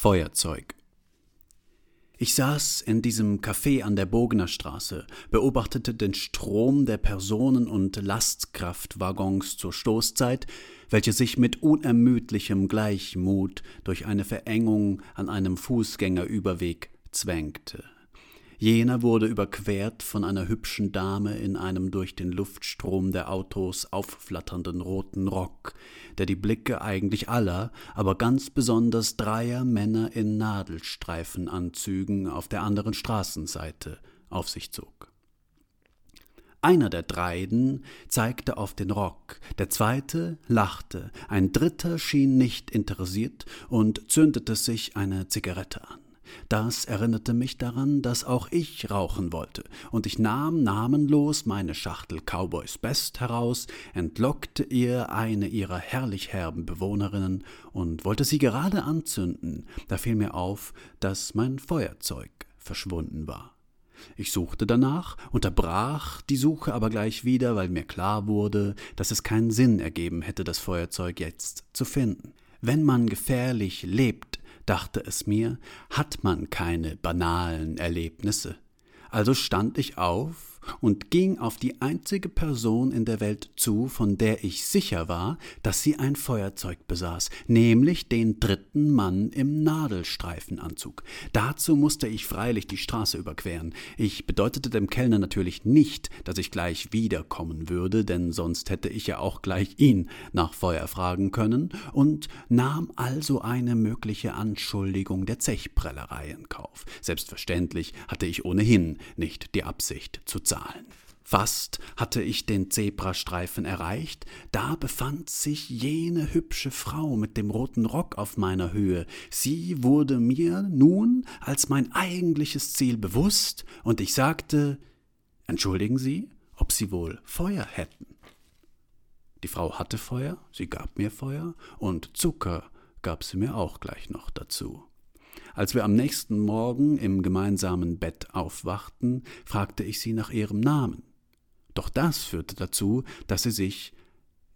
Feuerzeug. Ich saß in diesem Café an der Bogener Straße, beobachtete den Strom der Personen- und Lastkraftwaggons zur Stoßzeit, welche sich mit unermüdlichem Gleichmut durch eine Verengung an einem Fußgängerüberweg zwängte. Jener wurde überquert von einer hübschen Dame in einem durch den Luftstrom der Autos aufflatternden roten Rock, der die Blicke eigentlich aller, aber ganz besonders dreier Männer in Nadelstreifenanzügen auf der anderen Straßenseite auf sich zog. Einer der dreiden zeigte auf den Rock, der zweite lachte, ein dritter schien nicht interessiert und zündete sich eine Zigarette an. Das erinnerte mich daran, dass auch ich rauchen wollte, und ich nahm namenlos meine Schachtel Cowboys Best heraus, entlockte ihr eine ihrer herrlich herben Bewohnerinnen und wollte sie gerade anzünden, da fiel mir auf, dass mein Feuerzeug verschwunden war. Ich suchte danach, unterbrach die Suche aber gleich wieder, weil mir klar wurde, dass es keinen Sinn ergeben hätte, das Feuerzeug jetzt zu finden. Wenn man gefährlich lebt, dachte es mir, hat man keine banalen Erlebnisse. Also stand ich auf und ging auf die einzige Person in der Welt zu, von der ich sicher war, dass sie ein Feuerzeug besaß, nämlich den dritten Mann im Nadelstreifenanzug. Dazu musste ich freilich die Straße überqueren. Ich bedeutete dem Kellner natürlich nicht, dass ich gleich wiederkommen würde, denn sonst hätte ich ja auch gleich ihn nach Feuer fragen können, und nahm also eine mögliche Anschuldigung der Zechprellerei in Kauf. Selbstverständlich hatte ich ohnehin nicht die Absicht zu zahlen. Zahlen. Fast hatte ich den Zebrastreifen erreicht, da befand sich jene hübsche Frau mit dem roten Rock auf meiner Höhe. Sie wurde mir nun als mein eigentliches Ziel bewusst, und ich sagte Entschuldigen Sie, ob Sie wohl Feuer hätten. Die Frau hatte Feuer, sie gab mir Feuer, und Zucker gab sie mir auch gleich noch dazu. Als wir am nächsten Morgen im gemeinsamen Bett aufwachten, fragte ich sie nach ihrem Namen. Doch das führte dazu, dass sie sich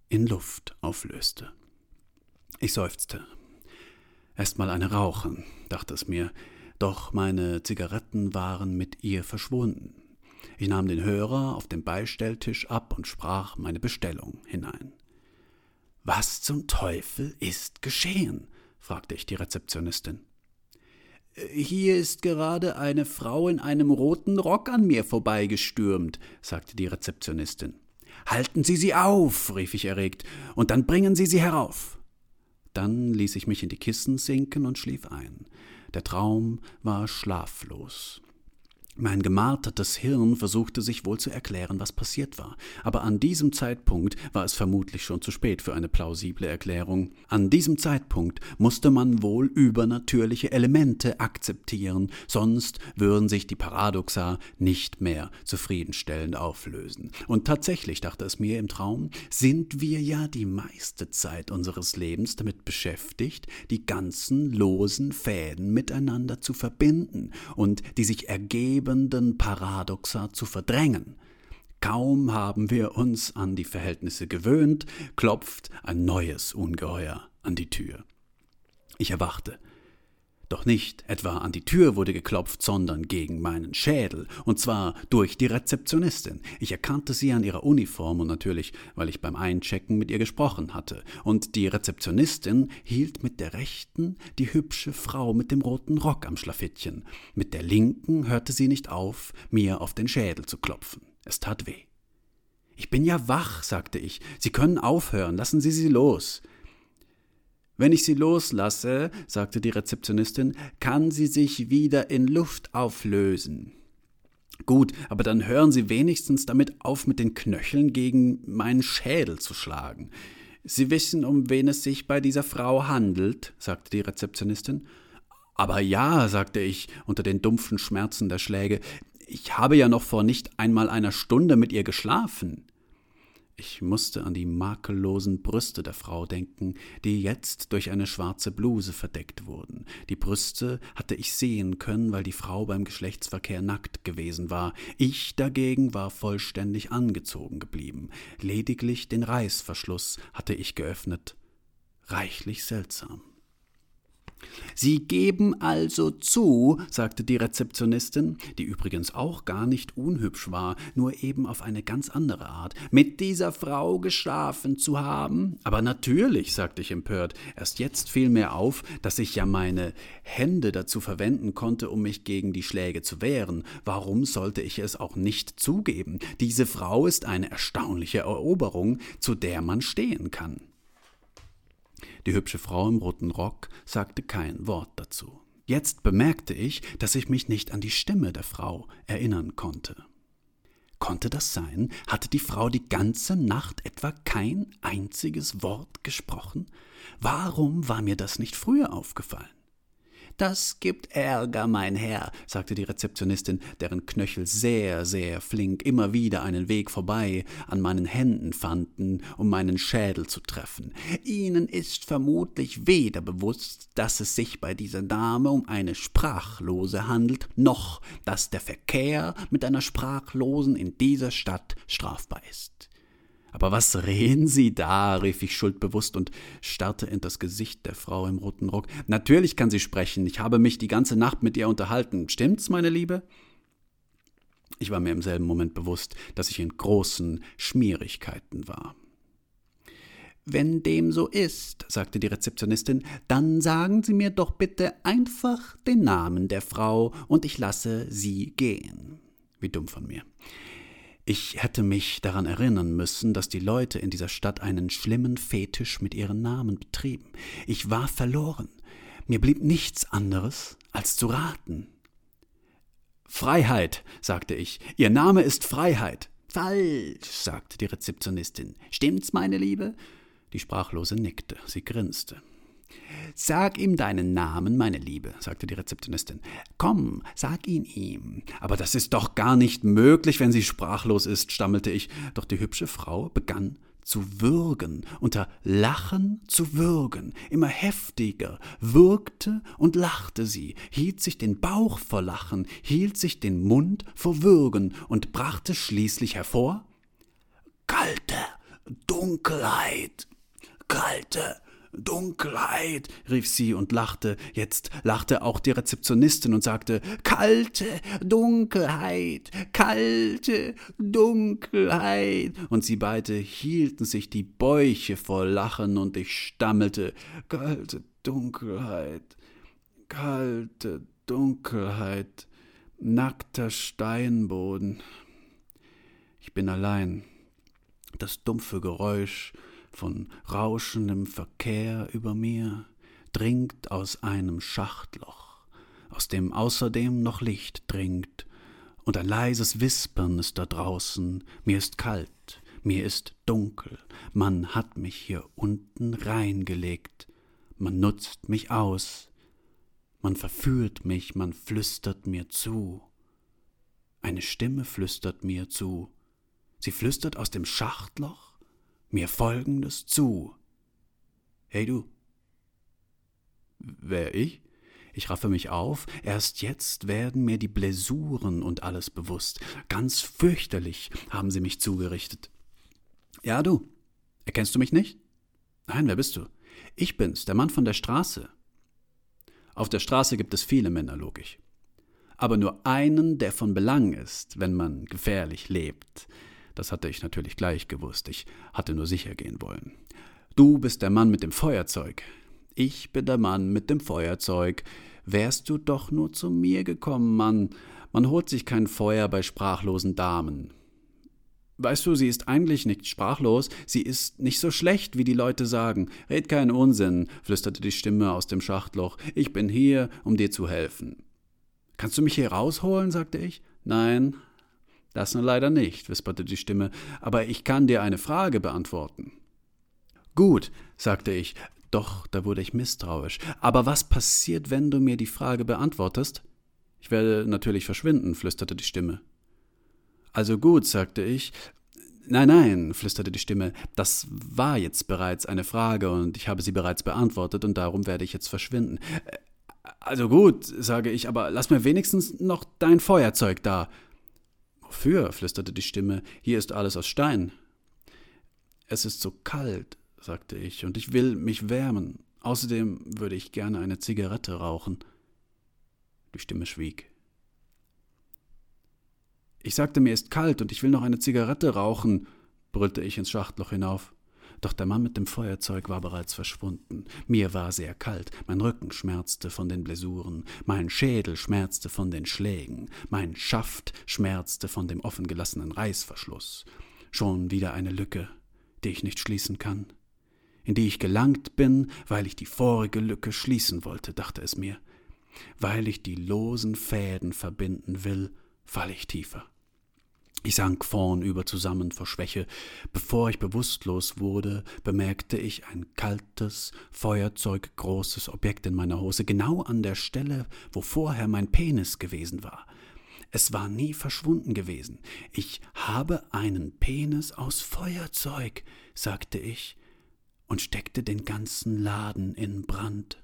in Luft auflöste. Ich seufzte. Erst mal eine rauchen, dachte es mir, doch meine Zigaretten waren mit ihr verschwunden. Ich nahm den Hörer auf dem Beistelltisch ab und sprach meine Bestellung hinein. Was zum Teufel ist geschehen? fragte ich die Rezeptionistin. Hier ist gerade eine Frau in einem roten Rock an mir vorbeigestürmt, sagte die Rezeptionistin. Halten Sie sie auf, rief ich erregt, und dann bringen Sie sie herauf. Dann ließ ich mich in die Kissen sinken und schlief ein. Der Traum war schlaflos. Mein gemartertes Hirn versuchte sich wohl zu erklären, was passiert war, aber an diesem Zeitpunkt war es vermutlich schon zu spät für eine plausible Erklärung. An diesem Zeitpunkt musste man wohl übernatürliche Elemente akzeptieren, sonst würden sich die Paradoxa nicht mehr zufriedenstellend auflösen. Und tatsächlich, dachte es mir im Traum, sind wir ja die meiste Zeit unseres Lebens damit beschäftigt, die ganzen losen Fäden miteinander zu verbinden und die sich ergeben lebenden Paradoxa zu verdrängen. Kaum haben wir uns an die Verhältnisse gewöhnt, klopft ein neues Ungeheuer an die Tür. Ich erwachte. Doch nicht etwa an die Tür wurde geklopft, sondern gegen meinen Schädel, und zwar durch die Rezeptionistin. Ich erkannte sie an ihrer Uniform und natürlich, weil ich beim Einchecken mit ihr gesprochen hatte. Und die Rezeptionistin hielt mit der rechten die hübsche Frau mit dem roten Rock am Schlafittchen. Mit der linken hörte sie nicht auf, mir auf den Schädel zu klopfen. Es tat weh. Ich bin ja wach, sagte ich. Sie können aufhören, lassen Sie sie los. Wenn ich sie loslasse, sagte die Rezeptionistin, kann sie sich wieder in Luft auflösen. Gut, aber dann hören Sie wenigstens damit auf, mit den Knöcheln gegen meinen Schädel zu schlagen. Sie wissen, um wen es sich bei dieser Frau handelt, sagte die Rezeptionistin. Aber ja, sagte ich unter den dumpfen Schmerzen der Schläge, ich habe ja noch vor nicht einmal einer Stunde mit ihr geschlafen. Ich musste an die makellosen Brüste der Frau denken, die jetzt durch eine schwarze Bluse verdeckt wurden. Die Brüste hatte ich sehen können, weil die Frau beim Geschlechtsverkehr nackt gewesen war. Ich dagegen war vollständig angezogen geblieben. Lediglich den Reißverschluss hatte ich geöffnet. Reichlich seltsam. Sie geben also zu, sagte die Rezeptionistin, die übrigens auch gar nicht unhübsch war, nur eben auf eine ganz andere Art, mit dieser Frau geschlafen zu haben? Aber natürlich, sagte ich empört, erst jetzt fiel mir auf, dass ich ja meine Hände dazu verwenden konnte, um mich gegen die Schläge zu wehren. Warum sollte ich es auch nicht zugeben? Diese Frau ist eine erstaunliche Eroberung, zu der man stehen kann. Die hübsche Frau im roten Rock sagte kein Wort dazu. Jetzt bemerkte ich, dass ich mich nicht an die Stimme der Frau erinnern konnte. Konnte das sein? Hatte die Frau die ganze Nacht etwa kein einziges Wort gesprochen? Warum war mir das nicht früher aufgefallen? Das gibt Ärger, mein Herr, sagte die Rezeptionistin, deren Knöchel sehr, sehr flink immer wieder einen Weg vorbei an meinen Händen fanden, um meinen Schädel zu treffen. Ihnen ist vermutlich weder bewusst, dass es sich bei dieser Dame um eine Sprachlose handelt, noch dass der Verkehr mit einer Sprachlosen in dieser Stadt strafbar ist. Aber was reden Sie da? rief ich schuldbewusst und starrte in das Gesicht der Frau im roten Rock. Natürlich kann sie sprechen. Ich habe mich die ganze Nacht mit ihr unterhalten. Stimmt's, meine Liebe? Ich war mir im selben Moment bewusst, dass ich in großen Schmierigkeiten war. Wenn dem so ist, sagte die Rezeptionistin, dann sagen Sie mir doch bitte einfach den Namen der Frau und ich lasse Sie gehen. Wie dumm von mir. Ich hätte mich daran erinnern müssen, dass die Leute in dieser Stadt einen schlimmen Fetisch mit ihren Namen betrieben. Ich war verloren. Mir blieb nichts anderes, als zu raten. Freiheit, sagte ich. Ihr Name ist Freiheit. Falsch, sagte die Rezeptionistin. Stimmt's, meine Liebe? Die Sprachlose nickte, sie grinste. Sag ihm deinen Namen, meine Liebe, sagte die Rezeptionistin. Komm, sag ihn ihm. Aber das ist doch gar nicht möglich, wenn sie sprachlos ist, stammelte ich. Doch die hübsche Frau begann zu würgen, unter Lachen zu würgen, immer heftiger, würgte und lachte sie, hielt sich den Bauch vor Lachen, hielt sich den Mund vor Würgen und brachte schließlich hervor Kalte Dunkelheit, kalte Dunkelheit, rief sie und lachte. Jetzt lachte auch die Rezeptionistin und sagte Kalte Dunkelheit, kalte Dunkelheit. Und sie beide hielten sich die Bäuche vor Lachen und ich stammelte Kalte Dunkelheit, kalte Dunkelheit, nackter Steinboden. Ich bin allein. Das dumpfe Geräusch von rauschendem Verkehr über mir dringt aus einem Schachtloch, aus dem außerdem noch Licht dringt, und ein leises Wispern ist da draußen, mir ist kalt, mir ist dunkel, man hat mich hier unten reingelegt, man nutzt mich aus, man verführt mich, man flüstert mir zu. Eine Stimme flüstert mir zu. Sie flüstert aus dem Schachtloch? Mir Folgendes zu. Hey du. Wer ich? Ich raffe mich auf, erst jetzt werden mir die Blessuren und alles bewusst. Ganz fürchterlich haben sie mich zugerichtet. Ja, du. Erkennst du mich nicht? Nein, wer bist du? Ich bin's, der Mann von der Straße. Auf der Straße gibt es viele Männer, logisch. Aber nur einen, der von Belang ist, wenn man gefährlich lebt. Das hatte ich natürlich gleich gewusst, ich hatte nur sicher gehen wollen. Du bist der Mann mit dem Feuerzeug. Ich bin der Mann mit dem Feuerzeug. Wärst du doch nur zu mir gekommen, Mann. Man holt sich kein Feuer bei sprachlosen Damen. Weißt du, sie ist eigentlich nicht sprachlos, sie ist nicht so schlecht, wie die Leute sagen. Red keinen Unsinn, flüsterte die Stimme aus dem Schachtloch. Ich bin hier, um dir zu helfen. Kannst du mich hier rausholen? sagte ich. Nein, das leider nicht, wisperte die Stimme, aber ich kann dir eine Frage beantworten. Gut, sagte ich, doch da wurde ich misstrauisch. Aber was passiert, wenn du mir die Frage beantwortest? Ich werde natürlich verschwinden, flüsterte die Stimme. Also gut, sagte ich. Nein, nein, flüsterte die Stimme, das war jetzt bereits eine Frage und ich habe sie bereits beantwortet und darum werde ich jetzt verschwinden. Also gut, sage ich, aber lass mir wenigstens noch dein Feuerzeug da. Wofür? flüsterte die Stimme. Hier ist alles aus Stein. Es ist so kalt, sagte ich, und ich will mich wärmen. Außerdem würde ich gerne eine Zigarette rauchen. Die Stimme schwieg. Ich sagte, mir ist kalt und ich will noch eine Zigarette rauchen, brüllte ich ins Schachtloch hinauf. Doch der Mann mit dem Feuerzeug war bereits verschwunden. Mir war sehr kalt, mein Rücken schmerzte von den Blessuren, mein Schädel schmerzte von den Schlägen, mein Schaft schmerzte von dem offengelassenen Reißverschluss. Schon wieder eine Lücke, die ich nicht schließen kann. In die ich gelangt bin, weil ich die vorige Lücke schließen wollte, dachte es mir. Weil ich die losen Fäden verbinden will, falle ich tiefer. Ich sank vornüber zusammen vor Schwäche. Bevor ich bewusstlos wurde, bemerkte ich ein kaltes, feuerzeuggroßes Objekt in meiner Hose, genau an der Stelle, wo vorher mein Penis gewesen war. Es war nie verschwunden gewesen. Ich habe einen Penis aus Feuerzeug, sagte ich und steckte den ganzen Laden in Brand.